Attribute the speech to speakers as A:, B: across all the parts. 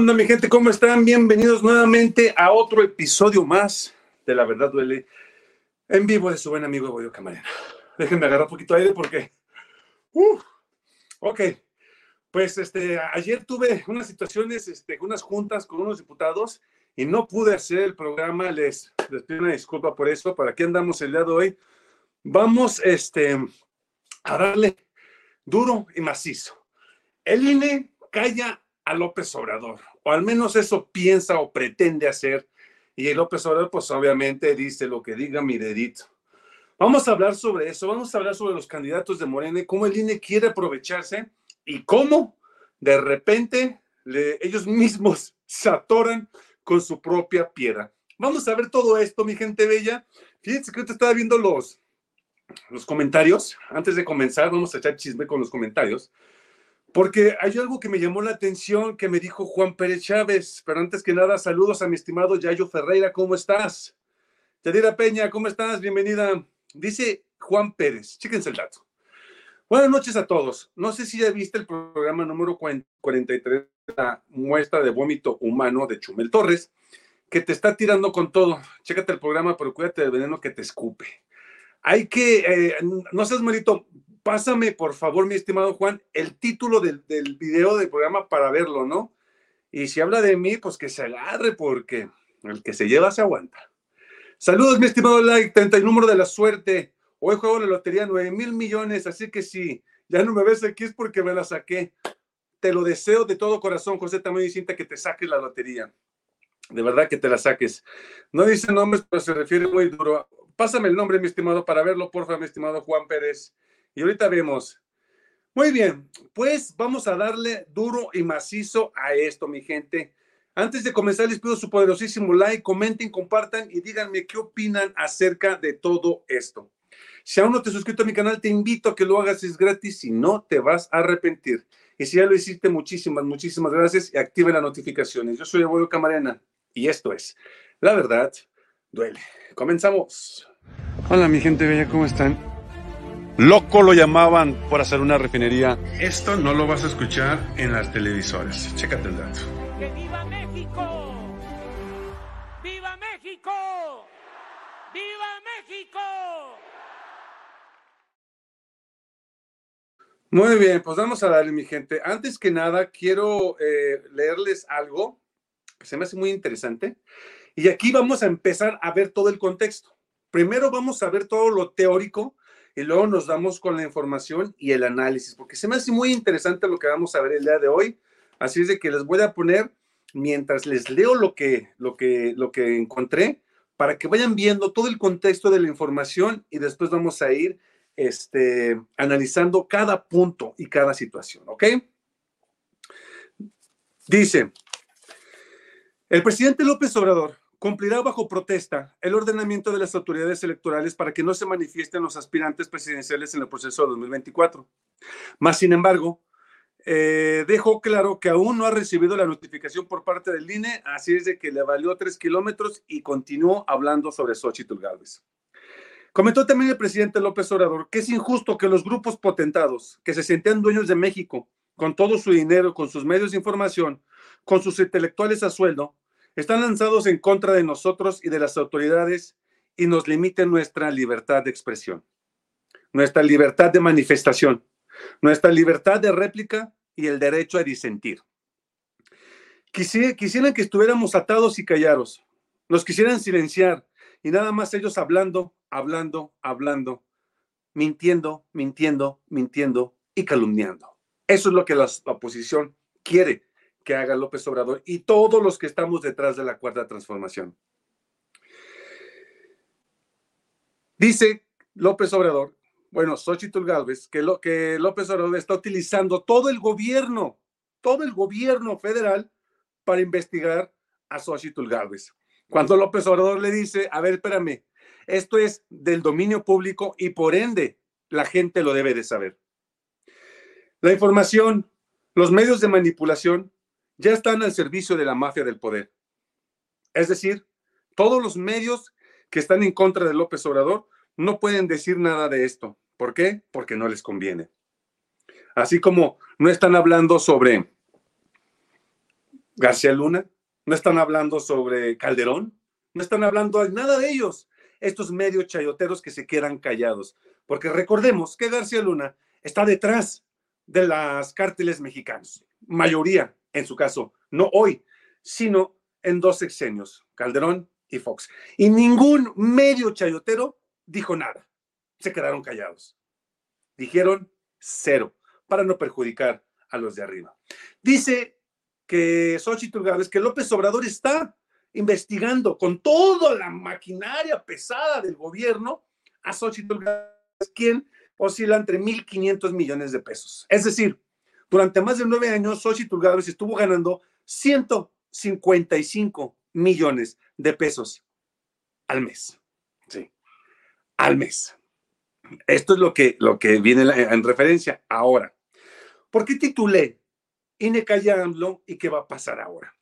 A: ¿Qué onda, mi gente? ¿Cómo están? Bienvenidos nuevamente a otro episodio más de La Verdad Duele en vivo de su buen amigo Boyo Camarena. Déjenme agarrar un poquito de aire porque. Uh, ok. Pues este, ayer tuve unas situaciones, este, unas juntas con unos diputados y no pude hacer el programa. Les, les pido una disculpa por eso. ¿Para qué andamos el día de hoy? Vamos este, a darle duro y macizo. El INE calla a López Obrador, o al menos eso piensa o pretende hacer. Y López Obrador, pues obviamente dice lo que diga mi dedito. Vamos a hablar sobre eso, vamos a hablar sobre los candidatos de Morena y cómo el INE quiere aprovecharse y cómo de repente ellos mismos se atoran con su propia piedra. Vamos a ver todo esto, mi gente bella. Fíjense que te estaba viendo los, los comentarios. Antes de comenzar, vamos a echar chisme con los comentarios. Porque hay algo que me llamó la atención que me dijo Juan Pérez Chávez. Pero antes que nada, saludos a mi estimado Yayo Ferreira. ¿Cómo estás? Yadira Peña, ¿cómo estás? Bienvenida. Dice Juan Pérez. Chíquense el dato. Buenas noches a todos. No sé si ya viste el programa número 43, la muestra de vómito humano de Chumel Torres, que te está tirando con todo. Chécate el programa, pero cuídate del veneno que te escupe. Hay que, eh, no seas malito, pásame, por favor, mi estimado Juan, el título del, del, video del programa para verlo, ¿no? Y si habla de mí, pues que se agarre, porque el que se lleva se aguanta. Saludos, mi estimado like, 30 el número de la suerte. Hoy juego la lotería 9 mil millones, así que si ya no me ves aquí es porque me la saqué. Te lo deseo de todo corazón, José también Cinta, que te saques la lotería. De verdad que te la saques. No dice nombres, pero se refiere muy duro. Pásame el nombre, mi estimado, para verlo, por favor, mi estimado Juan Pérez. Y ahorita vemos. Muy bien, pues vamos a darle duro y macizo a esto, mi gente. Antes de comenzar, les pido su poderosísimo like, comenten, compartan y díganme qué opinan acerca de todo esto. Si aún no te has suscrito a mi canal, te invito a que lo hagas, es gratis y no te vas a arrepentir. Y si ya lo hiciste, muchísimas, muchísimas gracias y active las notificaciones. Yo soy Abuelo Camarena y esto es La Verdad Duele. Comenzamos. Hola, mi gente bella, ¿cómo están? Loco lo llamaban por hacer una refinería. Esto no lo vas a escuchar en las televisoras. Chécate el dato.
B: ¡Que viva México! ¡Viva México! ¡Viva México!
A: Muy bien, pues vamos a darle, mi gente. Antes que nada, quiero eh, leerles algo que se me hace muy interesante. Y aquí vamos a empezar a ver todo el contexto. Primero vamos a ver todo lo teórico y luego nos damos con la información y el análisis, porque se me hace muy interesante lo que vamos a ver el día de hoy. Así es de que les voy a poner, mientras les leo lo que, lo que, lo que encontré, para que vayan viendo todo el contexto de la información y después vamos a ir este, analizando cada punto y cada situación, ¿ok? Dice, el presidente López Obrador cumplirá bajo protesta el ordenamiento de las autoridades electorales para que no se manifiesten los aspirantes presidenciales en el proceso de 2024. Más sin embargo, eh, dejó claro que aún no ha recibido la notificación por parte del INE, así es de que le valió tres kilómetros y continuó hablando sobre Xochitl Gálvez. Comentó también el presidente López Obrador que es injusto que los grupos potentados que se sentían dueños de México con todo su dinero, con sus medios de información, con sus intelectuales a sueldo, están lanzados en contra de nosotros y de las autoridades y nos limiten nuestra libertad de expresión, nuestra libertad de manifestación, nuestra libertad de réplica y el derecho a disentir. quisieran que estuviéramos atados y callados, nos quisieran silenciar y nada más ellos hablando, hablando, hablando, mintiendo, mintiendo, mintiendo y calumniando. Eso es lo que la oposición quiere que haga López Obrador y todos los que estamos detrás de la cuarta transformación. Dice López Obrador, bueno, Xochitl Galvez, que, lo, que López Obrador está utilizando todo el gobierno, todo el gobierno federal para investigar a Xochitl Galvez. Cuando López Obrador le dice, a ver, espérame, esto es del dominio público y por ende la gente lo debe de saber. La información, los medios de manipulación ya están al servicio de la mafia del poder. Es decir, todos los medios que están en contra de López Obrador no pueden decir nada de esto. ¿Por qué? Porque no les conviene. Así como no están hablando sobre García Luna, no están hablando sobre Calderón, no están hablando de nada de ellos, estos medios chayoteros que se quedan callados. Porque recordemos que García Luna está detrás de las cárteles mexicanos, mayoría en su caso, no hoy, sino en dos sexenios, Calderón y Fox. Y ningún medio chayotero dijo nada, se quedaron callados. Dijeron cero, para no perjudicar a los de arriba. Dice que Xochitl Gálvez, que López Obrador está investigando con toda la maquinaria pesada del gobierno a Xochitl Gálvez, quien oscila entre 1.500 millones de pesos. Es decir, durante más de nueve años, Xochitl estuvo ganando 155 millones de pesos al mes. Sí, al mes. Esto es lo que, lo que viene en referencia. Ahora, ¿por qué titulé INE calla y qué va a pasar ahora.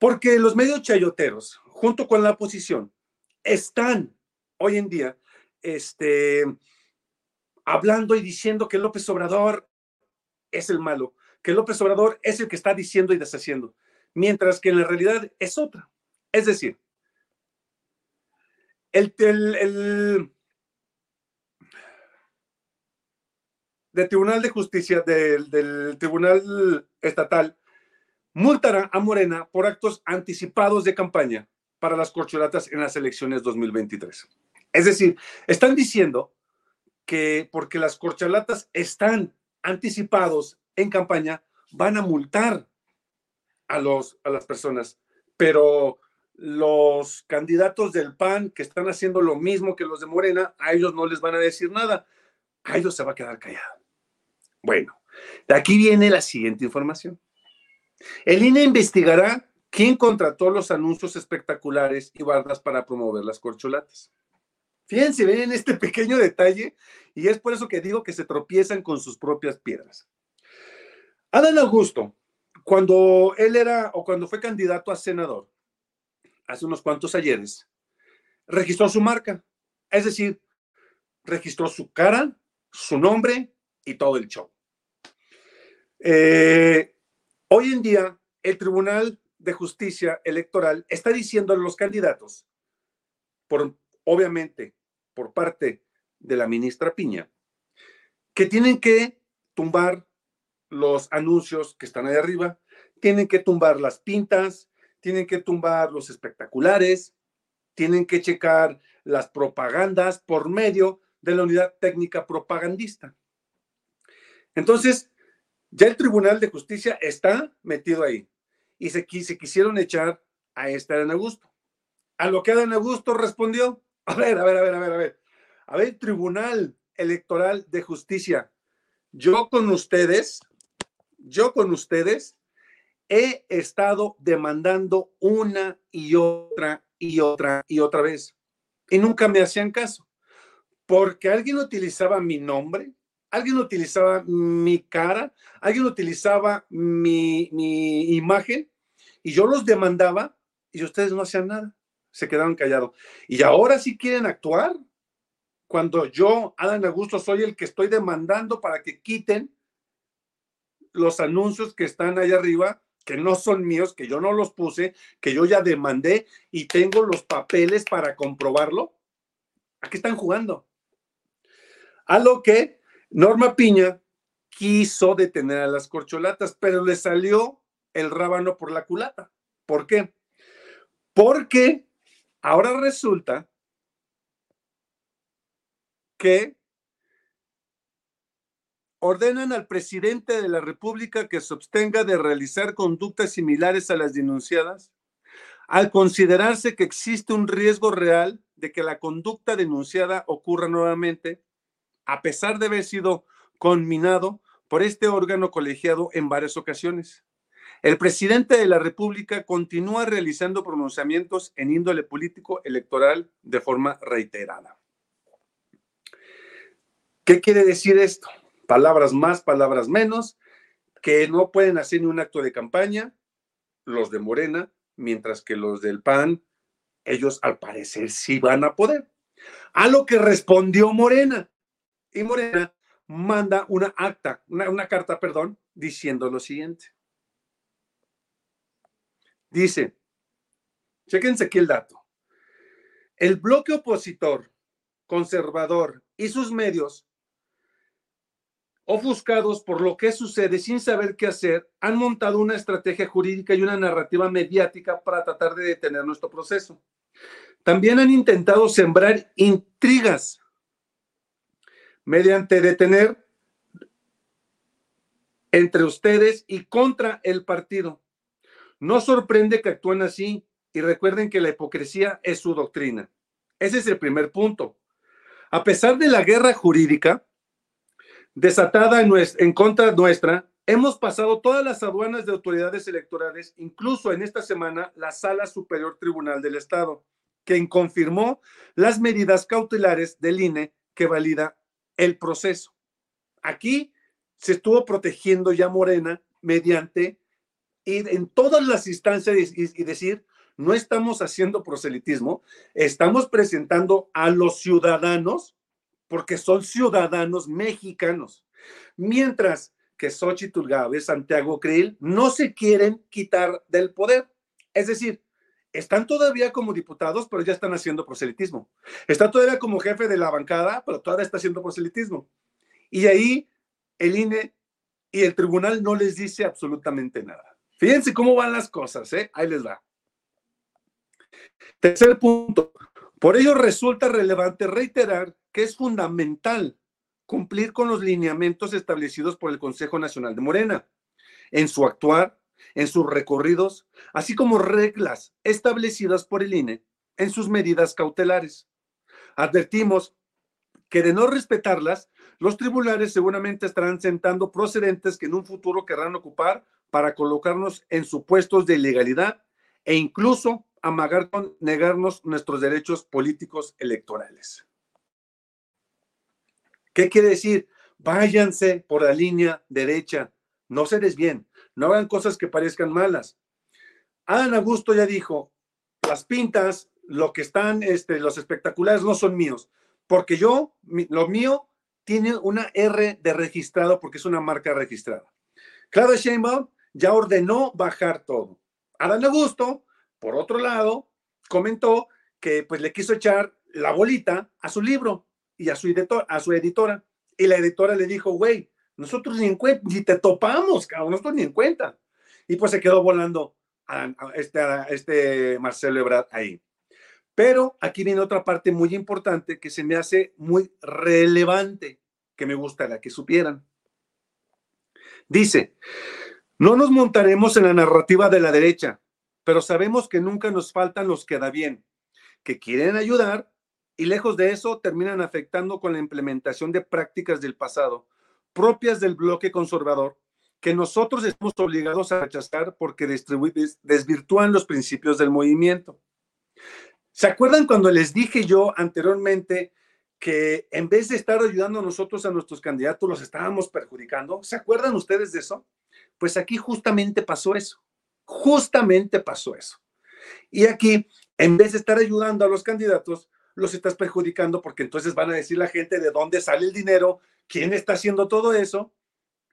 A: Porque los medios chayoteros, junto con la oposición, están hoy en día este, hablando y diciendo que López Obrador es el malo, que López Obrador es el que está diciendo y deshaciendo, mientras que en la realidad es otra. Es decir, el, el del Tribunal de Justicia, del, Tribunal Estatal, multará a Morena por actos anticipados de campaña para las corcholatas en las elecciones 2023. Es decir, están diciendo que porque las corcholatas están anticipados en campaña, van a multar a, los, a las personas, pero los candidatos del PAN que están haciendo lo mismo que los de Morena, a ellos no les van a decir nada, a ellos se va a quedar callado. Bueno, de aquí viene la siguiente información. El INE investigará quién contrató los anuncios espectaculares y barras para promover las corcholatas. Fíjense, ven este pequeño detalle y es por eso que digo que se tropiezan con sus propias piedras. Adán Augusto, cuando él era o cuando fue candidato a senador, hace unos cuantos ayeres, registró su marca, es decir, registró su cara, su nombre y todo el show. Eh, hoy en día, el Tribunal de Justicia Electoral está diciendo a los candidatos, por, obviamente por parte de la ministra Piña, que tienen que tumbar los anuncios que están ahí arriba, tienen que tumbar las pintas, tienen que tumbar los espectaculares, tienen que checar las propagandas por medio de la unidad técnica propagandista. Entonces, ya el Tribunal de Justicia está metido ahí y se, quisieron echar a este Adán Augusto. A lo que Adán Augusto respondió, a ver, a ver, a ver, a ver, a ver, a ver, Tribunal Electoral de Justicia, yo con ustedes, yo con ustedes he estado demandando una y otra y otra y otra vez. Y nunca me hacían caso. Porque alguien utilizaba mi nombre, alguien utilizaba mi cara, alguien utilizaba mi, imagen y yo los demandaba y ustedes no hacían nada, se quedaron callados. Y ahora sí quieren actuar cuando yo, Adán Augusto, soy el que estoy demandando para que quiten los anuncios que están ahí arriba, que no son míos, que yo no los puse, que yo ya demandé y tengo los papeles para comprobarlo. ¿A qué están jugando? A lo que Norma Piña quiso detener a las corcholatas, pero le salió el rábano por la culata. ¿Por qué? Porque ahora resulta que ordenan al presidente de la República que se abstenga de realizar conductas similares a las denunciadas, al considerarse que existe un riesgo real de que la conducta denunciada ocurra nuevamente a pesar de haber sido conminado por este órgano colegiado en varias ocasiones. El presidente de la República continúa realizando pronunciamientos en índole político electoral de forma reiterada. ¿Qué quiere decir esto? Palabras más, palabras menos, que no pueden hacer ni un acto de campaña los de Morena, mientras que los del PAN, ellos al parecer sí van a poder. A lo que respondió Morena, y Morena manda una acta, una, carta, perdón, diciendo lo siguiente. Dice, chequense aquí el dato. El bloque opositor, conservador y sus medios, ofuscados por lo que sucede sin saber qué hacer, han montado una estrategia jurídica y una narrativa mediática para tratar de detener nuestro proceso. También han intentado sembrar intrigas mediante detener entre ustedes y contra el partido. No sorprende que actúen así y recuerden que la hipocresía es su doctrina. Ese es el primer punto. A pesar de la guerra jurídica desatada en, contra nuestra, hemos pasado todas las aduanas de autoridades electorales, incluso en esta semana la Sala Superior Tribunal del Estado, quien confirmó las medidas cautelares del INE que valida el proceso. Aquí se estuvo protegiendo ya Morena mediante ir en todas las instancias y, decir, no estamos haciendo proselitismo, estamos presentando a los ciudadanos, porque son ciudadanos mexicanos. Mientras que Xochitl Gávez, Santiago Krill, no se quieren quitar del poder. Es decir, están todavía como diputados, pero ya están haciendo proselitismo. Está todavía como jefe de la bancada, pero todavía está haciendo proselitismo. Y ahí el INE y el tribunal no les dice absolutamente nada. Fíjense cómo van las cosas, ¿eh? Ahí les va. Tercer punto. Por ello resulta relevante reiterar que es fundamental cumplir con los lineamientos establecidos por el Consejo Nacional de Morena en su actuar, en sus recorridos, así como reglas establecidas por el INE en sus medidas cautelares. Advertimos que de no respetarlas, los tribunales seguramente estarán sentando procedentes que en un futuro querrán ocupar para colocarnos en supuestos de ilegalidad e incluso amagar con negarnos nuestros derechos políticos electorales. ¿Qué quiere decir? Váyanse por la línea derecha, no se desvíen, no hagan cosas que parezcan malas. Adán Augusto ya dijo, las pintas, lo que están, este, los espectaculares no son míos, porque yo, lo mío tiene una R de registrado porque es una marca registrada. Claudia Sheinbaum ya ordenó bajar todo. Adán Augusto, por otro lado, comentó que pues le quiso echar la bolita a su libro y a su, editor, editora. Y la editora le dijo, güey, nosotros ni, en ni te topamos, cabrón, nosotros ni en cuenta. Y pues se quedó volando este, este Marcelo Ebrard ahí. Pero aquí viene otra parte muy importante que se me hace muy relevante, que me gustaría que supieran. Dice, no nos montaremos en la narrativa de la derecha, pero sabemos que nunca nos faltan los que da bien, que quieren ayudar y lejos de eso terminan afectando con la implementación de prácticas del pasado, propias del bloque conservador, que nosotros estamos obligados a rechazar porque desvirtúan los principios del movimiento. ¿Se acuerdan cuando les dije yo anteriormente que en vez de estar ayudando nosotros a nuestros candidatos, los estábamos perjudicando? ¿Se acuerdan ustedes de eso? Pues aquí justamente pasó eso. Justamente pasó eso. Y aquí, en vez de estar ayudando a los candidatos, los estás perjudicando porque entonces van a decir la gente de dónde sale el dinero, quién está haciendo todo eso,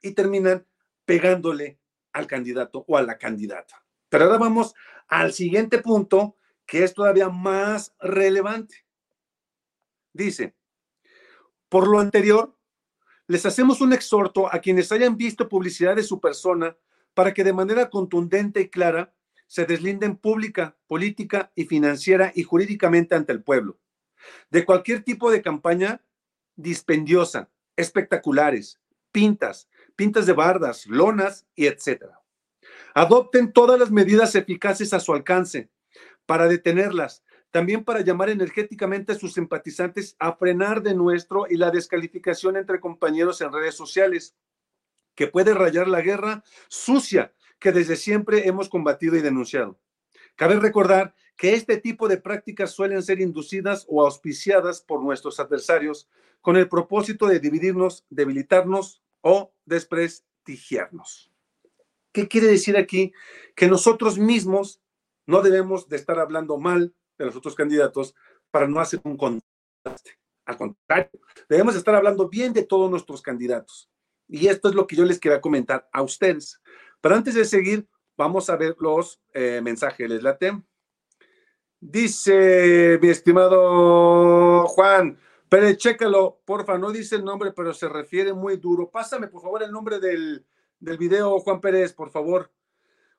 A: y terminan pegándole al candidato o a la candidata. Pero ahora vamos al siguiente punto, que es todavía más relevante. Dice, por lo anterior, les hacemos un exhorto a quienes hayan visto publicidad de su persona para que de manera contundente y clara se deslinden pública, política y financiera y jurídicamente ante el pueblo. De cualquier tipo de campaña dispendiosa, espectaculares, pintas, pintas de bardas, lonas y etcétera. Adopten todas las medidas eficaces a su alcance para detenerlas, también para llamar energéticamente a sus simpatizantes a frenar de nuestro y la descalificación entre compañeros en redes sociales, que puede rayar la guerra sucia que desde siempre hemos combatido y denunciado. Cabe recordar que este tipo de prácticas suelen ser inducidas o auspiciadas por nuestros adversarios con el propósito de dividirnos, debilitarnos o desprestigiarnos. ¿Qué quiere decir aquí? Que nosotros mismos no debemos de estar hablando mal de los otros candidatos para no hacer un contraste. Al contrario, debemos estar hablando bien de todos nuestros candidatos. Y esto es lo que yo les quería comentar a ustedes. Pero antes de seguir, vamos a ver los eh, mensajes. ¿Les late? Dice mi estimado Juan, pero chécalo, porfa, no dice el nombre, pero se refiere muy duro. Pásame, por favor, el nombre del, del video, Juan Pérez, por favor.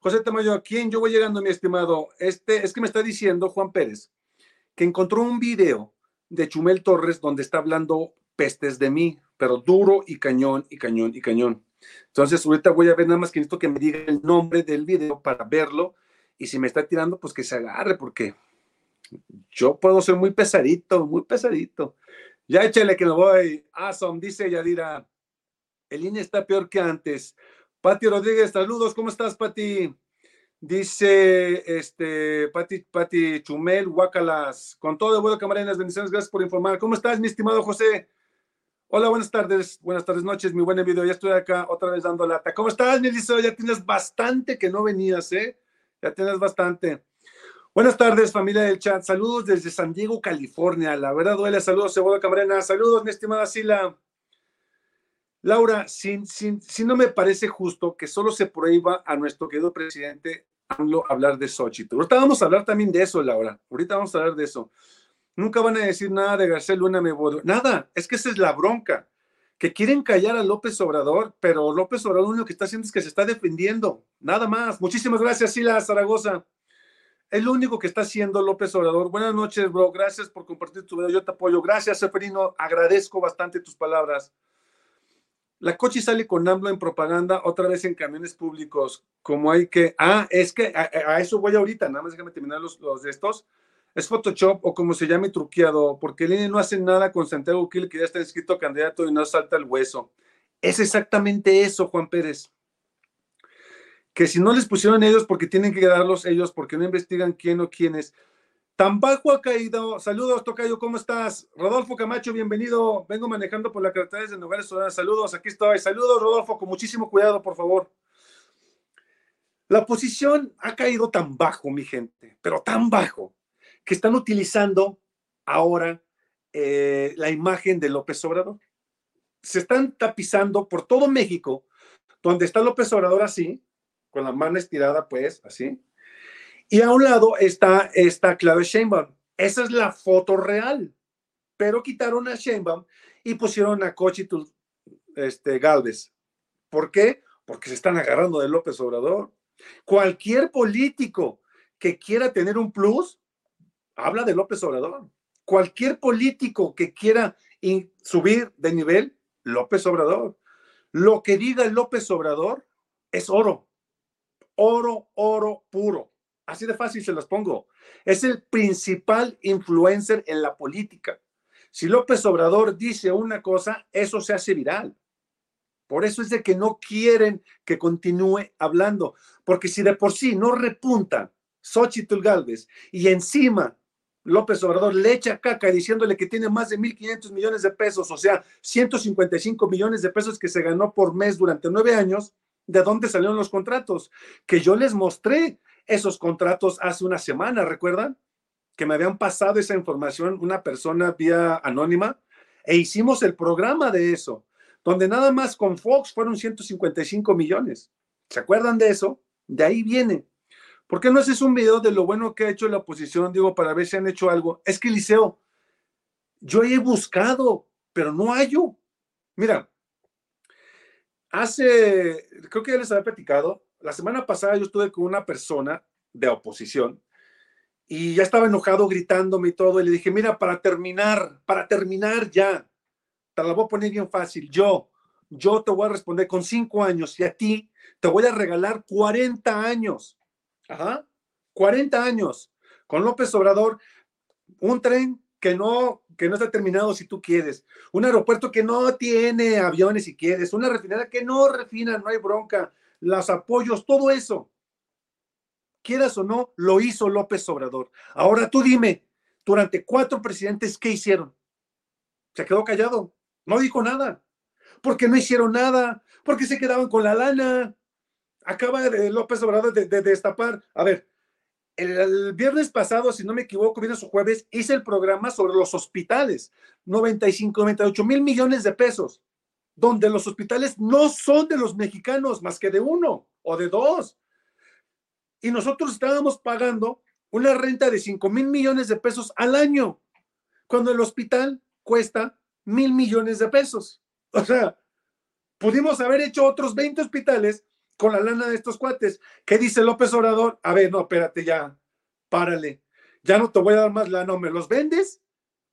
A: José Tamayo, ¿a quién yo voy llegando, mi estimado? Este, es que me está diciendo Juan Pérez que encontró un video de Chumel Torres donde está hablando pestes de mí, pero duro y cañón y cañón y cañón. Entonces, ahorita voy a ver nada más que necesito que me diga el nombre del video para verlo. Y si me está tirando, pues que se agarre, porque yo puedo ser muy pesadito, muy pesadito. Ya échale que me voy. Awesome, dice Yadira. El INE está peor que antes. Pati Rodríguez, saludos, ¿cómo estás, Pati? Dice este Pati, Pati Chumel, Guacalas, con todo de vuelo, camaradas, bendiciones, gracias por informar. ¿Cómo estás, mi estimado José? Hola, buenas tardes, buenas tardes, noches, mi buen video. Ya estoy acá otra vez dando lata. ¿Cómo estás, Melissa? Ya tienes bastante que no venías, ¿eh? Ya tienes bastante. Buenas tardes, familia del chat. Saludos desde San Diego, California. La verdad duele. Saludos, Cebolla Camarena. Saludos, mi estimada Sila. Laura, si, no me parece justo que solo se prohíba a nuestro querido presidente hablar de Xochitl. Ahorita vamos a hablar también de eso, Laura. Ahorita vamos a hablar de eso. Nunca van a decir nada de García Luna me Nada, es que esa es la bronca. Que quieren callar a López Obrador, pero López Obrador lo que está haciendo es que se está defendiendo. Nada más. Muchísimas gracias, Sila Zaragoza. Es lo único que está haciendo López Obrador. Buenas noches, bro. Gracias por compartir tu video. Yo te apoyo. Gracias, Seferino. Agradezco bastante tus palabras. La Cochi sale con AMLO en propaganda, otra vez en camiones públicos. Como hay que. Ah, es que a, eso voy ahorita. Nada más déjame terminar los, los de estos es Photoshop o como se llame truqueado, porque el INE no hace nada con Santiago Kill, que ya está inscrito candidato y no salta el hueso. Es exactamente eso, Juan Pérez. Que si no les pusieron ellos, porque tienen que darlos ellos, porque no investigan quién o quién es. Tan bajo ha caído. Saludos, Tocayo, ¿cómo estás? Rodolfo Camacho, bienvenido. Vengo manejando por la carretera de Nogales, Saludos, aquí estoy. Saludos, Rodolfo, con muchísimo cuidado, por favor. La posición ha caído tan bajo, mi gente, pero tan bajo, que están utilizando ahora eh, la imagen de López Obrador. Se están tapizando por todo México, donde está López Obrador así, con la mano estirada, pues, así. Y a un lado está, está Claudia Sheinbaum. Esa es la foto real. Pero quitaron a Sheinbaum y pusieron a Cochitl este, Galvez. ¿Por qué? Porque se están agarrando de López Obrador. Cualquier político que quiera tener un plus habla de López Obrador. Cualquier político que quiera subir de nivel, López Obrador. Lo que diga López Obrador es oro. Oro, oro puro. Así de fácil se las pongo. Es el principal influencer en la política. Si López Obrador dice una cosa, eso se hace viral. Por eso es de que no quieren que continúe hablando, porque si de por sí no repunta Xochitl Galvez y encima López Obrador le echa caca diciéndole que tiene más de 1.500 millones de pesos, o sea, 155 millones de pesos que se ganó por mes durante nueve años. ¿De dónde salieron los contratos? Que yo les mostré esos contratos hace una semana, ¿recuerdan? Que me habían pasado esa información una persona vía anónima e hicimos el programa de eso, donde nada más con Fox fueron 155 millones. ¿Se acuerdan de eso? De ahí viene. ¿Por qué no haces un video de lo bueno que ha hecho la oposición, digo, para ver si han hecho algo? Es que, Liceo, yo he buscado, pero no hallo. Mira, hace, creo que ya les había platicado, la semana pasada yo estuve con una persona de oposición y ya estaba enojado gritándome y todo, y le dije, mira, para terminar, para terminar ya, te la voy a poner bien fácil, yo, yo te voy a responder con cinco años y a ti te voy a regalar 40 años Ajá. 40 años. Con López Obrador, un tren que no, que no está terminado si tú quieres, un aeropuerto que no tiene aviones si quieres, una refinería que no refina, no hay bronca, los apoyos, todo eso. Quieras o no, lo hizo López Obrador. Ahora tú dime, durante cuatro presidentes, ¿qué hicieron? Se quedó callado, no dijo nada, porque no hicieron nada, porque se quedaban con la lana, acaba de López Obrador de, destapar. A ver, el, viernes pasado, si no me equivoco, viernes o jueves, hice el programa sobre los hospitales, 95, 98 mil millones de pesos, donde los hospitales no son de los mexicanos, más que de uno o de dos. y nosotros estábamos pagando una renta de 5 mil millones de pesos al año, cuando el hospital cuesta mil millones de pesos. O sea, pudimos haber hecho otros 20 hospitales con la lana de estos cuates. ¿Qué dice López Obrador? A ver, no, espérate ya, párale. Ya no te voy a dar más lana, ¿me los vendes?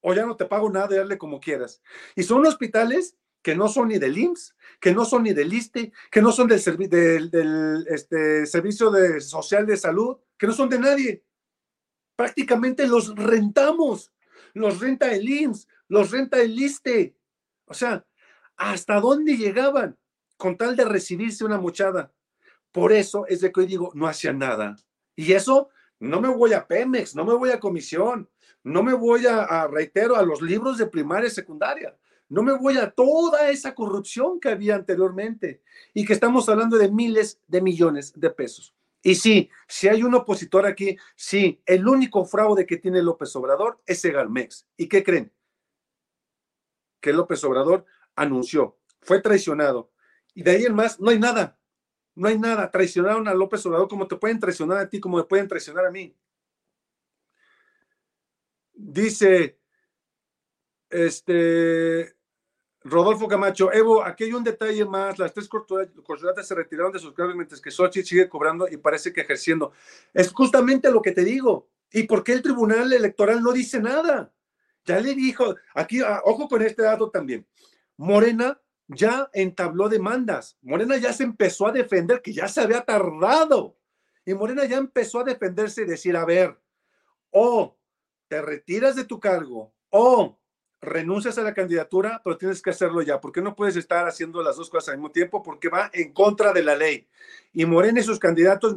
A: O ya no te pago nada, darle como quieras. Y son hospitales que no son ni del IMSS, que no son ni del ISTE, que no son del, del, este, Servicio de Social de Salud, que no son de nadie. Prácticamente los rentamos. Los renta el IMSS, los renta el ISTE. O sea, ¿hasta dónde llegaban con tal de recibirse una mochada? Por eso es de que hoy digo, no hacía nada. Y eso no me voy a Pemex, no me voy a comisión, no me voy a, a reitero, a los libros de primaria y secundaria. No me voy a toda esa corrupción que había anteriormente y que estamos hablando de miles de millones de pesos. Y sí, si hay un opositor aquí, sí, el único fraude que tiene López Obrador es Segalmex. ¿Y qué creen? Que López Obrador anunció, fue traicionado. Y de ahí en más, no hay nada. No hay nada. Traicionaron a López Obrador como te pueden traicionar a ti, como me pueden traicionar a mí. Dice, este, Rodolfo Camacho, Evo, aquí hay un detalle más. Las tres corcholatas se retiraron de sus cargos mientras que Sochi sigue cobrando y parece que ejerciendo. Es justamente lo que te digo. ¿Y por qué el Tribunal Electoral no dice nada? Ya le dijo, aquí, ah, ojo con este dato también. Morena ya entabló demandas. Morena ya se empezó a defender, que ya se había tardado. Y Morena ya empezó a defenderse y decir, a ver, o te retiras de tu cargo, o renuncias a la candidatura, pero tienes que hacerlo ya, porque no puedes estar haciendo las dos cosas al mismo tiempo, porque va en contra de la ley. Y Morena y sus candidatos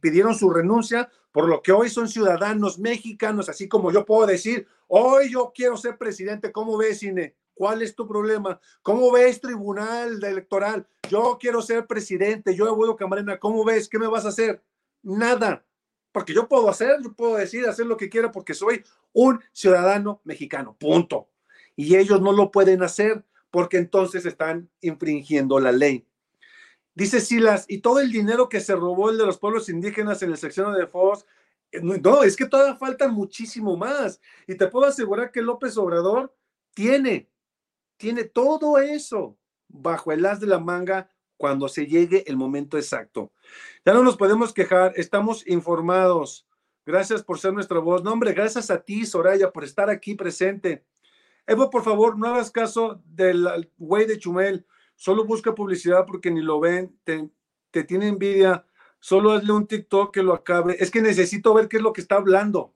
A: pidieron su renuncia, por lo que hoy son ciudadanos mexicanos, así como yo puedo decir, hoy yo quiero ser presidente, ¿cómo ves, Cine? ¿Cuál es tu problema? ¿Cómo ves, Tribunal Electoral? Yo quiero ser presidente, yo Eduardo Camarena, ¿cómo ves? ¿Qué me vas a hacer? Nada porque yo puedo hacer, yo puedo decir, hacer lo que quiera porque soy un ciudadano mexicano, punto y ellos no lo pueden hacer porque entonces están infringiendo la ley. Dice Silas, y todo el dinero que se robó el de los pueblos indígenas en el sección de Foz, eh, no, es que todavía falta muchísimo más. Y te puedo asegurar que López Obrador tiene, tiene todo eso bajo el as de la manga cuando se llegue el momento exacto. Ya no nos podemos quejar, estamos informados. Gracias por ser nuestra voz. No, hombre, gracias a ti, Soraya, por estar aquí presente. Evo, por favor, no hagas caso del güey de Chumel. Solo busca publicidad porque ni lo ven, te, tiene envidia. Solo hazle un TikTok que lo acabe. Es que necesito ver qué es lo que está hablando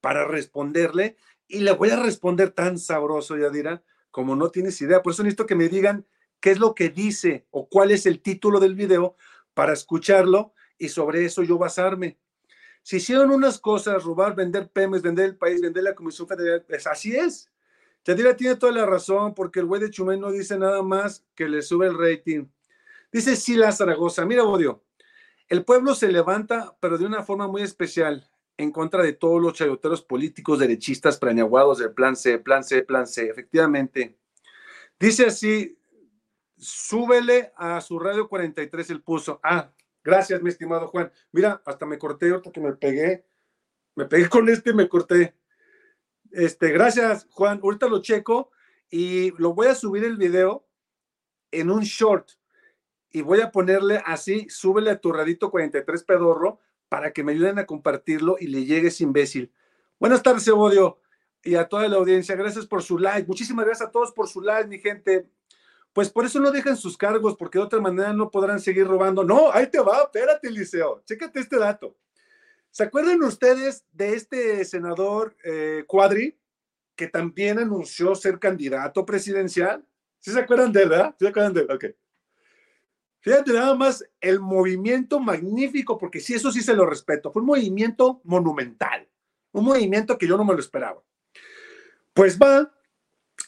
A: para responderle. Y le voy a responder tan sabroso, Yadira, como no tienes idea. Por eso necesito que me digan qué es lo que dice o cuál es el título del video para escucharlo y sobre eso yo basarme. Si hicieron unas cosas, robar, vender PEMES, vender el país, vender la Comisión Federal, pues así es. Yadira tiene toda la razón, porque el güey de Chumel no dice nada más que le sube el rating. Dice Sila Zaragoza, mira, Odio, el pueblo se levanta, pero de una forma muy especial, en contra de todos los chayoteros políticos derechistas planeaguados del plan C, plan C, plan C. Efectivamente. Dice así, súbele a su radio 43 el puso. Ah, gracias, mi estimado Juan. Mira, hasta me corté, ahorita que me pegué. Me pegué con este y me corté. Este, gracias, Juan. Ahorita lo checo y lo voy a subir el video en un short y voy a ponerle así, súbele a tu radito 43 pedorro para que me ayuden a compartirlo y le llegue ese imbécil. Buenas tardes, Evodio, y a toda la audiencia. Gracias por su like. Muchísimas gracias a todos por su like, mi gente. Pues por eso no dejan sus cargos, porque de otra manera no podrán seguir robando. No, ahí te va, espérate, Liceo. Chécate este dato. ¿Se acuerdan ustedes de este senador eh, Cuadri, que también anunció ser candidato presidencial? ¿Sí se acuerdan de él, verdad? ¿Sí se acuerdan de él? Ok. Fíjate nada más el movimiento magnífico, porque sí, eso sí se lo respeto. Fue un movimiento monumental, un movimiento que yo no me lo esperaba. Pues va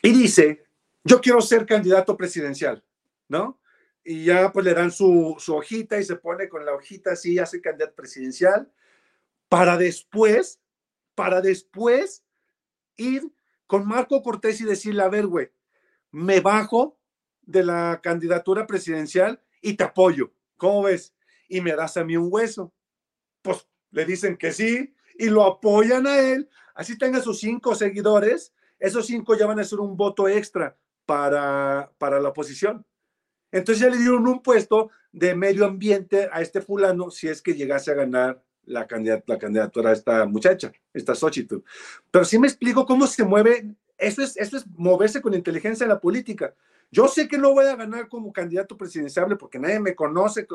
A: y dice, yo quiero ser candidato presidencial, ¿no? Y ya pues le dan su, su hojita y se pone con la hojita así, hace candidato presidencial para después, para después ir con Marco Cortés y decirle, a ver, güey, me bajo de la candidatura presidencial y te apoyo. ¿Cómo ves? Y me das a mí un hueso. le dicen que sí y lo apoyan a él, así tenga sus cinco seguidores, esos cinco ya van a ser un voto extra para, para la oposición. Entonces ya le dieron un puesto de medio ambiente a este fulano si es que llegase a ganar la, la candidatura a esta muchacha, esta Xochitl. Pero sí me explico cómo se mueve, eso es, eso es moverse con inteligencia en la política. Yo sé que no voy a ganar como candidato presidencial porque nadie me conoce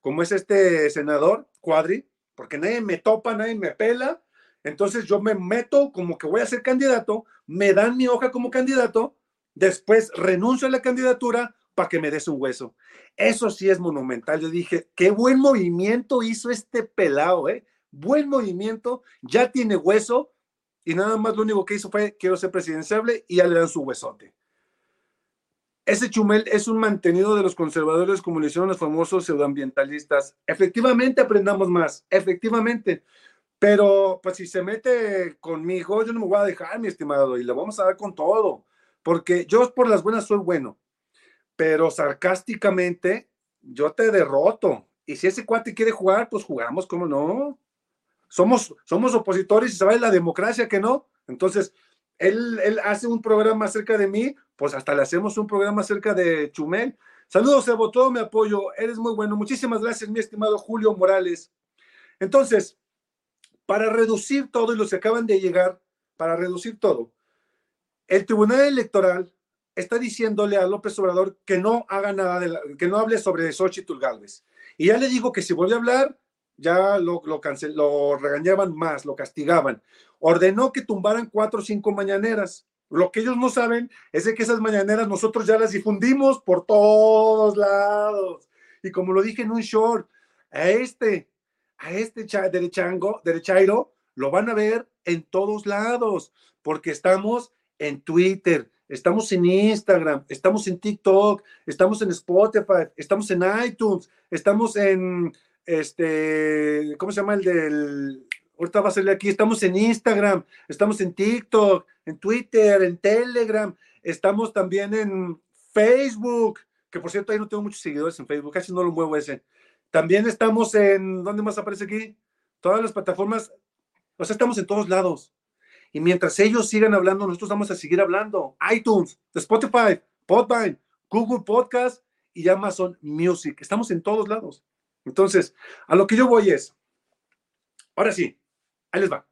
A: como es este senador, Cuadri, porque nadie me topa, nadie me pela. Entonces yo me meto como que voy a ser candidato, me dan mi hoja como candidato, después renuncio a la candidatura para que me des un hueso. Eso sí es monumental. Yo dije, qué buen movimiento hizo este pelado, ¿eh? Buen movimiento, ya tiene hueso y nada más lo único que hizo fue quiero ser presidenciable y ya le dan su huesote. Ese Chumel es un mantenido de los conservadores, como le hicieron los famosos pseudoambientalistas. Efectivamente, aprendamos más, efectivamente. Pero, pues, si se mete conmigo, yo no me voy a dejar, mi estimado, y le vamos a dar con todo. Porque yo, por las buenas, soy bueno. Pero sarcásticamente, yo te derroto. Y si ese cuate quiere jugar, pues jugamos, ¿cómo no? Somos, somos opositores y sabe la democracia que no. Entonces, él, él hace un programa acerca de mí, pues hasta le hacemos un programa acerca de Chumel. Saludos, Evo, todo mi apoyo, eres muy bueno. Muchísimas gracias, mi estimado Julio Morales. Entonces, para reducir todo, y los que acaban de llegar, para reducir todo, el Tribunal Electoral está diciéndole a López Obrador que no haga nada, que no hable sobre Xochitl Galvez. Y ya le digo que si vuelve a hablar, ya lo, lo, lo regañaban más, lo castigaban. Ordenó que tumbaran cuatro o cinco mañaneras. Lo que ellos no saben es de que esas mañaneras nosotros ya las difundimos por todos lados. Y como lo dije en un short, a este, a este derechango, derechairo, lo van a ver en todos lados, porque estamos en Twitter, estamos en Instagram, estamos en TikTok, estamos en Spotify, estamos en iTunes, estamos en, este, ¿cómo se llama el del, ahorita va a salir aquí, estamos en Instagram, estamos en TikTok, en Twitter, en Telegram, estamos también en Facebook, que por cierto ahí no tengo muchos seguidores en Facebook, casi no lo muevo ese. También estamos en, ¿dónde más aparece aquí? Todas las plataformas, o sea, estamos en todos lados. Y mientras ellos sigan hablando, nosotros vamos a seguir hablando. iTunes, Spotify, Podvine, Google Podcast y Amazon Music. Estamos en todos lados. Entonces, a lo que yo voy es, ahora sí, ahí les va.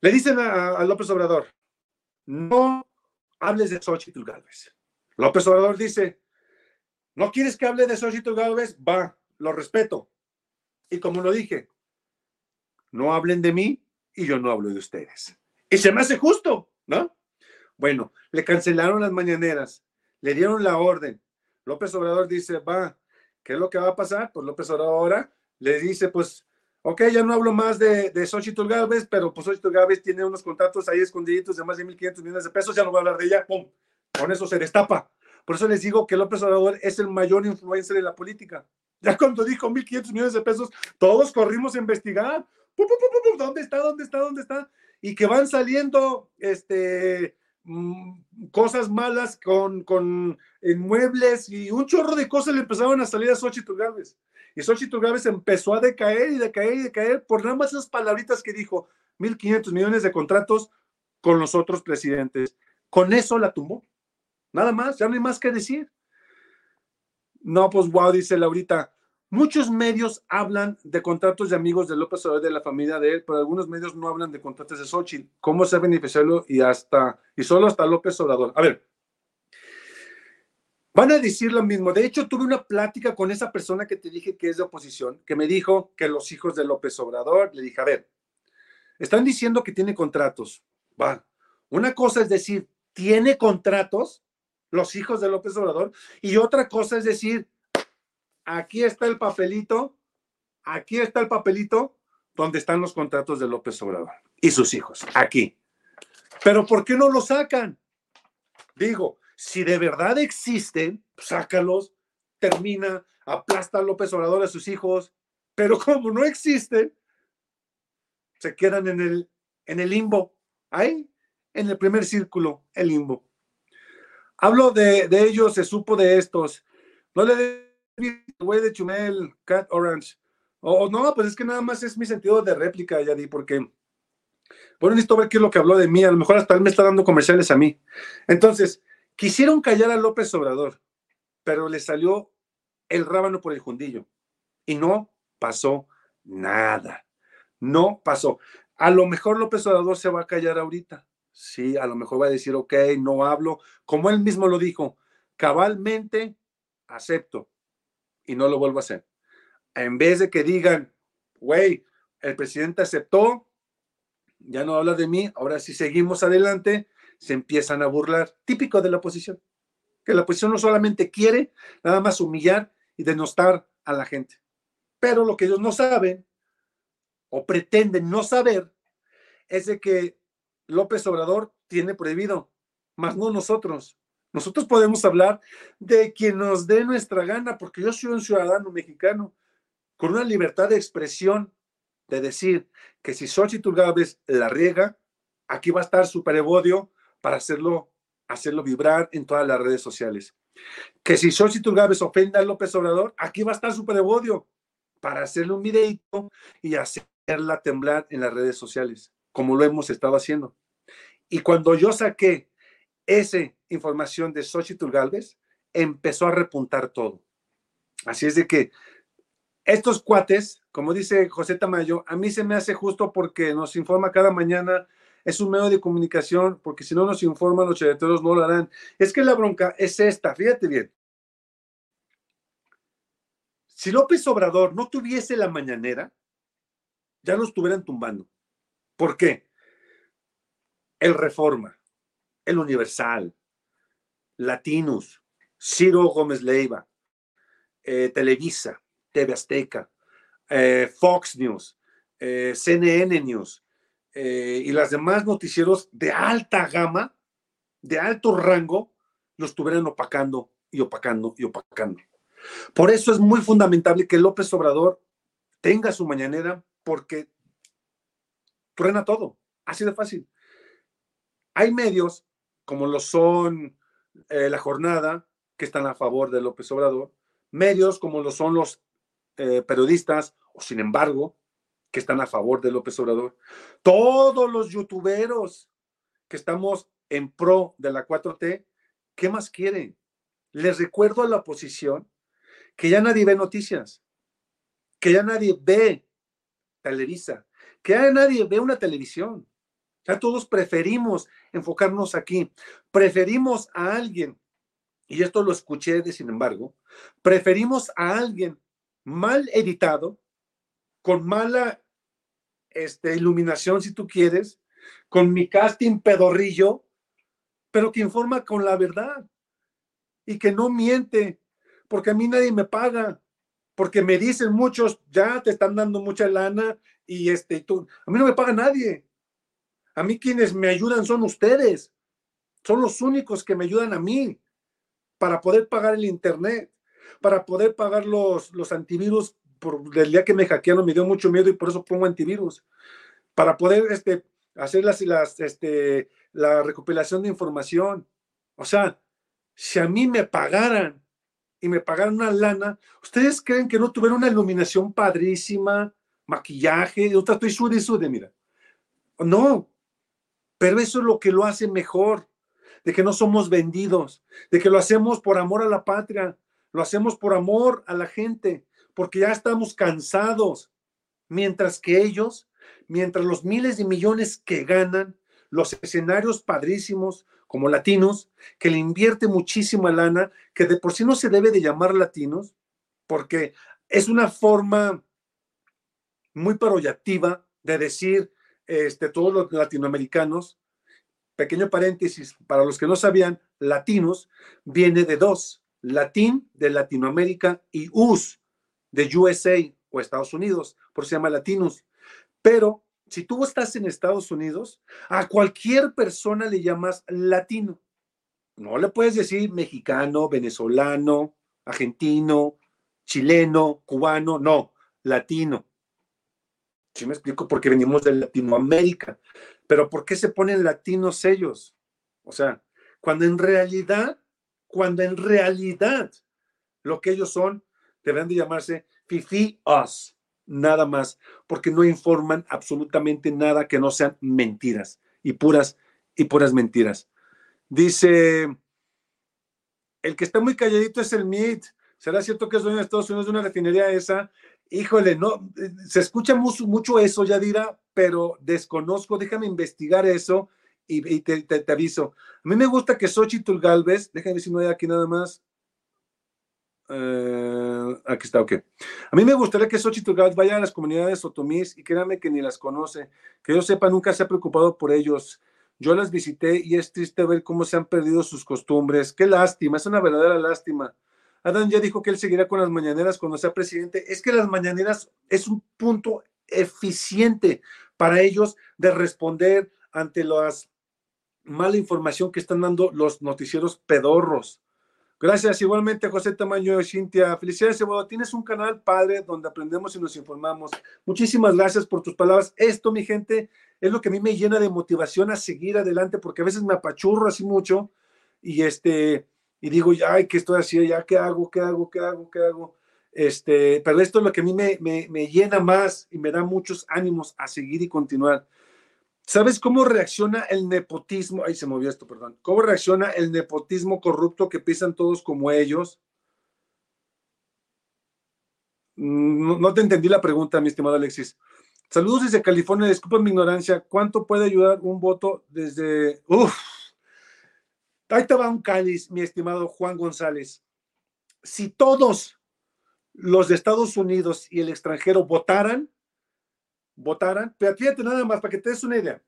A: Le dicen a, López Obrador, no hables de Xochitl Galvez. López Obrador dice, ¿no quieres que hable de Xochitl Galvez? Va, lo respeto. Y como lo dije, no hablen de mí y yo no hablo de ustedes. Y se me hace justo, ¿no? Bueno, le cancelaron las mañaneras, le dieron la orden. López Obrador dice, va, ¿qué es lo que va a pasar? Pues López Obrador ahora le dice, pues Ok, ya no hablo más de, de Xochitl pero pues Xochitl Gálvez tiene unos contratos ahí escondiditos de más de 1.500 millones de pesos, ya no voy a hablar de ella, ¡pum! Con eso se destapa. Por eso les digo que López Obrador es el mayor influencer de la política. Ya cuando dijo 1.500 millones de pesos, todos corrimos a investigar. ¿Dónde está? ¿Dónde está? ¿Dónde está? Y que van saliendo este, mm, cosas malas con, con inmuebles y un chorro de cosas le empezaron a salir a Xochitl Gálvez. Y Xochitl Gávez empezó a decaer y decaer y decaer por nada más esas palabritas que dijo, 1.500 millones de contratos con los otros presidentes. Con eso la tumbó. Nada más, ya no hay más que decir. No, pues wow, dice Laurita. Muchos medios hablan de contratos de amigos de López Obrador de la familia de él, pero algunos medios no hablan de contratos de Xochitl. ¿Cómo se ha beneficiado y hasta, y solo hasta López Obrador? A ver, Van a decir lo mismo. De hecho, tuve una plática con esa persona que te dije que es de oposición, que me dijo que los hijos de López Obrador, le dije, a ver, están diciendo que tiene contratos. Va. Una cosa es decir, tiene contratos los hijos de López Obrador y otra cosa es decir, aquí está el papelito, aquí está el papelito donde están los contratos de López Obrador y sus hijos, aquí. Pero ¿por qué no lo sacan? Digo, si de verdad existen, pues sácalos, termina, aplasta a López Obrador a sus hijos, pero como no existen, se quedan en el, en el limbo, ahí, en el primer círculo, el limbo. Hablo de, de ellos, se supo de estos. No le güey de Chumel, Cat Orange. O no, pues es que nada más es mi sentido de réplica, Yadi, porque, bueno, necesito ver qué es lo que habló de mí. A lo mejor hasta él me está dando comerciales a mí. Entonces, quisieron callar a López Obrador, pero le salió el rábano por el jundillo. Y no pasó nada. No pasó. A lo mejor López Obrador se va a callar ahorita. Sí, a lo mejor va a decir, ok, no hablo. Como él mismo lo dijo, cabalmente acepto y no lo vuelvo a hacer. En vez de que digan, güey, el presidente aceptó, ya no habla de mí, ahora si seguimos adelante, se empiezan a burlar. Típico de la oposición. Que la oposición no solamente quiere nada más humillar y denostar a la gente. Pero lo que ellos no saben o pretenden no saber es de que López Obrador tiene prohibido, más no nosotros. Nosotros podemos hablar de quien nos dé nuestra gana, porque yo soy un ciudadano mexicano con una libertad de expresión de decir que si Xochitl Gálvez la riega, aquí va a estar Super Evodio para hacerlo, hacerlo vibrar en todas las redes sociales. Que si Xochitl Gálvez ofenda a López Obrador, aquí va a estar Super Evodio para hacerle un videito y hacerla temblar en las redes sociales como lo hemos estado haciendo. Y cuando yo saqué esa información de Xochitl Galvez, empezó a repuntar todo. Así es de que estos cuates, como dice José Tamayo, a mí se me hace justo porque nos informa cada mañana, es un medio de comunicación, porque si no nos informan los chareteros no lo harán. Es que la bronca es esta, fíjate bien. Si López Obrador no tuviese la mañanera, ya lo estuvieran tumbando. ¿Por qué? El Reforma, el Universal, Latinus, Ciro Gómez Leiva, eh, Televisa, TV Azteca, eh, Fox News, eh, CNN News y las demás noticieros de alta gama, de alto rango, lo estuvieran opacando y opacando y opacando. Por eso es muy fundamental que López Obrador tenga su mañanera, porque truena todo, así de fácil. Hay medios, como lo son eh, La Jornada, que están a favor de López Obrador, medios como lo son los eh, periodistas, o sin embargo, que están a favor de López Obrador, todos los youtuberos que estamos en pro de la 4T, ¿qué más quieren? Les recuerdo a la oposición que ya nadie ve noticias, que ya nadie ve Televisa, que ya nadie ve una televisión. Ya todos preferimos enfocarnos aquí. Preferimos a alguien, y esto lo escuché de sin embargo, preferimos a alguien mal editado, con mala este, iluminación, si tú quieres, con mi casting pedorrillo, pero que informa con la verdad y que no miente, porque a mí nadie me paga, porque me dicen muchos, ya te están dando mucha lana y este, tú, a mí no me paga nadie. A mí quienes me ayudan son ustedes. Son los únicos que me ayudan a mí para poder pagar el internet, para poder pagar los, los antivirus. Por, el día que me hackearon me dio mucho miedo y por eso pongo antivirus. Para poder este, hacer las, las, este, la recopilación de información. O sea, si a mí me pagaran y me pagaran una lana, ¿ustedes creen que no tuviera una iluminación padrísima, maquillaje? Yo estoy sude y sude, mira. No, pero eso es lo que lo hace mejor, de que no somos vendidos, de que lo hacemos por amor a la patria, lo hacemos por amor a la gente, porque ya estamos cansados, mientras que ellos, mientras los miles de millones que ganan, los escenarios padrísimos, como latinos, que le invierte muchísima lana, que de por sí no se debe de llamar latinos, porque es una forma muy paroyativa de decir este, todos los latinoamericanos. Pequeño paréntesis, para los que no sabían, latinos viene de dos, latín de Latinoamérica y US de USA o Estados Unidos, por eso se llama latinos. Pero si tú estás en Estados Unidos, a cualquier persona le llamas latino. No le puedes decir mexicano, venezolano, argentino, chileno, cubano, no, latino. Si me explico? Porque venimos de Latinoamérica. Pero ¿por qué se ponen latinos ellos? O sea, cuando en realidad, cuando en realidad lo que ellos son, deberían de llamarse Fifi Us. nada más, porque no informan absolutamente nada que no sean mentiras y puras y puras mentiras. Dice, el que está muy calladito es el MIT. ¿Será cierto que es dueño de Estados Unidos de una refinería esa? Híjole, no, se escucha mucho, mucho eso, Yadira, pero desconozco, déjame investigar eso y, te, aviso. A mí me gusta que Xochitl Galvez, déjame ver si no hay aquí nada más. Eh, aquí está, ok. A mí me gustaría que Xochitl Galvez vaya a las comunidades otomís y créame que ni las conoce. Que yo sepa, nunca se ha preocupado por ellos. Yo las visité y es triste ver cómo se han perdido sus costumbres. Qué lástima, es una verdadera lástima. Adán ya dijo que él seguirá con las mañaneras cuando sea presidente. Es que las mañaneras es un punto eficiente para ellos de responder ante las mala información que están dando los noticieros pedorros. Gracias igualmente José Tamaño Cintia. Felicidades, Eduardo. Tienes un canal padre donde aprendemos y nos informamos. Muchísimas gracias por tus palabras. Esto, mi gente, es lo que a mí me llena de motivación a seguir adelante porque a veces me apachurro así mucho y este y digo, ay, ¿qué estoy haciendo? ¿Ya qué hago? ¿Qué hago? ¿Qué hago? ¿Qué hago? Este, pero esto es lo que a mí me, me, me llena más y me da muchos ánimos a seguir y continuar. ¿Sabes cómo reacciona el nepotismo? Ay, se movió esto, perdón. ¿Cómo reacciona el nepotismo corrupto que piensan todos como ellos? No, te entendí la pregunta, mi estimado Alexis. Saludos desde California, disculpa mi ignorancia. ¿Cuánto puede ayudar un voto desde... Uf, ahí te va un cáliz, mi estimado Juan González. Si todos los de Estados Unidos y el extranjero votaran, votaran, pero fíjate nada más para que te des una idea.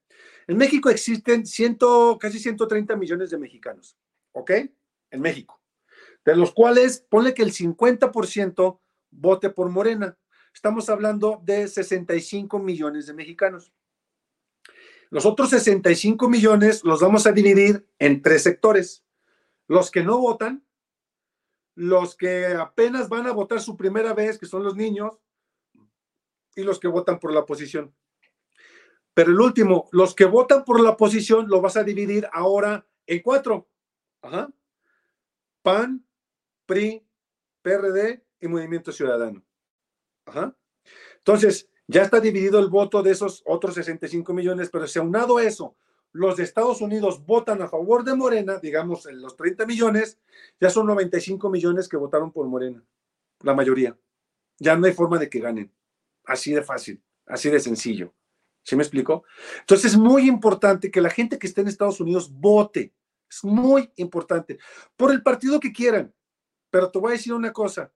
A: En México existen ciento, casi 130 millones de mexicanos, ¿ok? En México. De los cuales, ponle que el 50% vote por Morena. Estamos hablando de 65 millones de mexicanos. Los otros 65 millones los vamos a dividir en tres sectores. Los que no votan, los que apenas van a votar su primera vez, que son los niños, y los que votan por la oposición. Pero el último, los que votan por la oposición, lo vas a dividir ahora en cuatro. PAN, PRI, PRD y Movimiento Ciudadano. Entonces, ya está dividido el voto de esos otros 65 millones, pero si aunado eso, los de Estados Unidos votan a favor de Morena, digamos en los 30 millones, ya son 95 millones que votaron por Morena, la mayoría. Ya no hay forma de que ganen. Así de fácil, así de sencillo. ¿Sí me explico? Entonces es muy importante que la gente que esté en Estados Unidos vote. Es muy importante. Por el partido que quieran. Pero te voy a decir una cosa.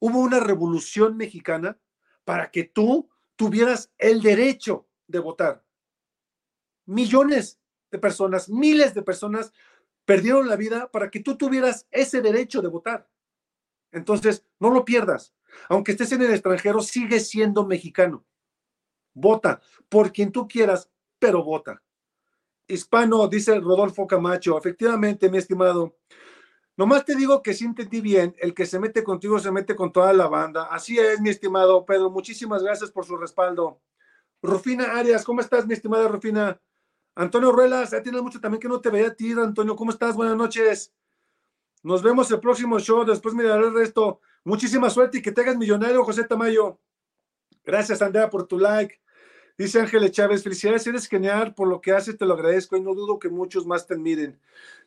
A: Hubo una revolución mexicana para que tú tuvieras el derecho de votar. Millones de personas, miles de personas perdieron la vida para que tú tuvieras ese derecho de votar. Entonces, no lo pierdas. Aunque estés en el extranjero, sigue siendo mexicano. Vota por quien tú quieras, pero vota. Hispano, dice Rodolfo Camacho. Efectivamente, mi estimado. Nomás te digo que si entendí bien, el que se mete contigo se mete con toda la banda. Así es, mi estimado Pedro. Muchísimas gracias por su respaldo. Rufina Arias, ¿cómo estás, mi estimada Rufina? Antonio Ruelas, ya tienes mucho también que no te veía a ti, Antonio. ¿Cómo estás? Buenas noches. Nos vemos el próximo show. Después miraré el resto. Muchísima suerte y que te hagas millonario, José Tamayo. Gracias, Andrea, por tu like. Dice Ángeles Chávez, felicidades, eres genial por lo que haces, te lo agradezco y no dudo que muchos más te admiren.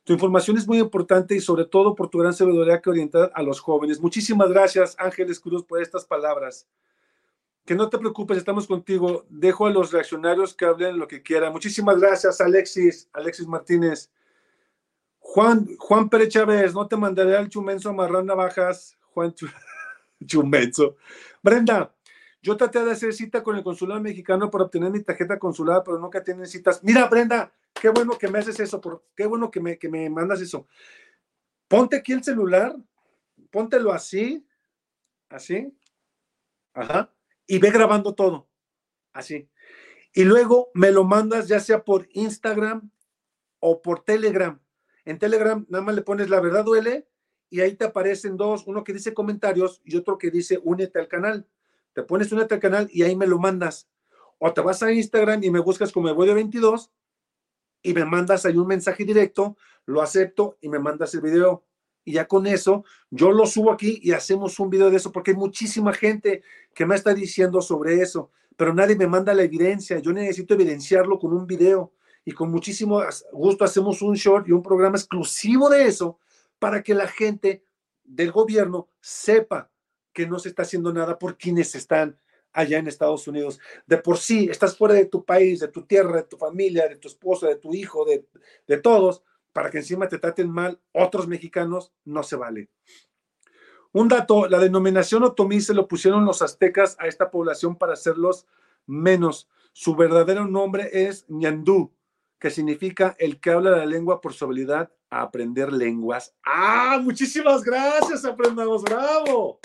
A: Tu información es muy importante y sobre todo por tu gran sabiduría que orienta a los jóvenes. Muchísimas gracias, Ángeles Cruz, por estas palabras. Que no te preocupes, estamos contigo. Dejo a los reaccionarios que hablen lo que quieran. Muchísimas gracias, Alexis, Alexis Martínez. Juan, Juan Pérez Chávez, no te mandaré al chumenso amarrar navajas. Juan Chumenso. Brenda, yo traté de hacer cita con el consulado mexicano para obtener mi tarjeta consular, pero nunca tienen citas. Mira, Brenda, qué bueno que me haces eso, qué bueno que me, que me mandas eso. Ponte aquí el celular, póntelo así, así, ajá, y ve grabando todo, así. Y luego me lo mandas ya sea por Instagram o por Telegram. En Telegram nada más le pones la verdad duele y ahí te aparecen dos, uno que dice comentarios y otro que dice únete al canal. Pones únete al canal y ahí me lo mandas. O te vas a Instagram y me buscas como de 22 y me mandas ahí un mensaje directo, lo acepto y me mandas el video. y ya con eso yo lo subo aquí y hacemos un video de eso porque hay muchísima gente que me está diciendo sobre eso, pero nadie me manda la evidencia. Yo necesito evidenciarlo con un video y con muchísimo gusto hacemos un short y un programa exclusivo de eso para que la gente del gobierno sepa que no se está haciendo nada por quienes están allá en Estados Unidos. De por sí, estás fuera de tu país, de tu tierra, de tu familia, de tu esposa, de tu hijo, de, de todos, para que encima te traten mal otros mexicanos, no se vale. Un dato, la denominación otomí se lo pusieron los aztecas a esta población para hacerlos menos. Su verdadero nombre es ñandú, que significa el que habla la lengua por su habilidad a aprender lenguas. ¡Ah! Muchísimas gracias, aprendamos. ¡Bravo!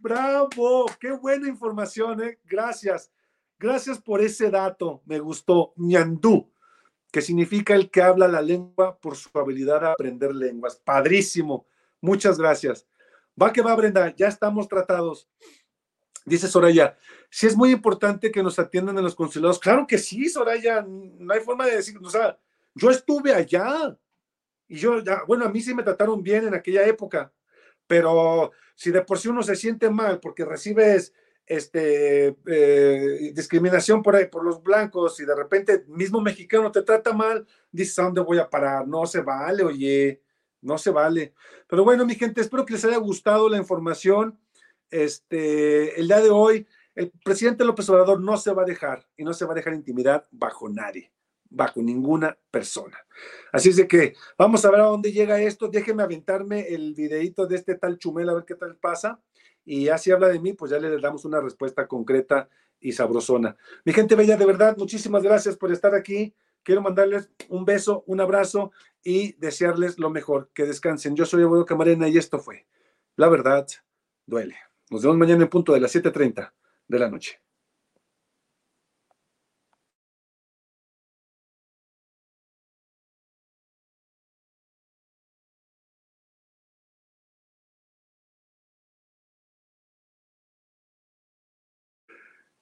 A: ¡Bravo! ¡Qué buena información, eh! Gracias. Gracias por ese dato. Me gustó. ñandú que significa el que habla la lengua por su habilidad a aprender lenguas. Padrísimo. Muchas gracias. Va que va, Brenda. Ya estamos tratados. Dice Soraya, sí es muy importante que nos atiendan en los consulados. Claro que sí, Soraya. No hay forma de decir, o sea, yo estuve allá y yo, ya, bueno, a mí sí me trataron bien en aquella época, pero si de por sí uno se siente mal porque recibes este, eh, discriminación por ahí, por los blancos y de repente mismo mexicano te trata mal, dices, ¿a dónde voy a parar? No se vale, oye, no se vale. Pero bueno, mi gente, espero que les haya gustado la información. Este, el día de hoy, el presidente López Obrador no se va a dejar y no se va a dejar intimidar bajo nadie, bajo ninguna persona. Así es de que vamos a ver a dónde llega esto. Déjenme aventarme el videito de este tal Chumel a ver qué tal pasa y así habla de mí, pues ya le damos una respuesta concreta y sabrosona. Mi gente bella, de verdad, muchísimas gracias por estar aquí. Quiero mandarles un beso, un abrazo y desearles lo mejor. Que descansen. Yo soy Abuelo Camarena y esto fue La Verdad Duele. Nos vemos mañana en punto de las 7.30 de la noche.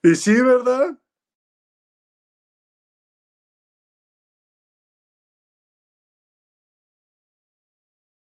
A: Y sí, ¿verdad?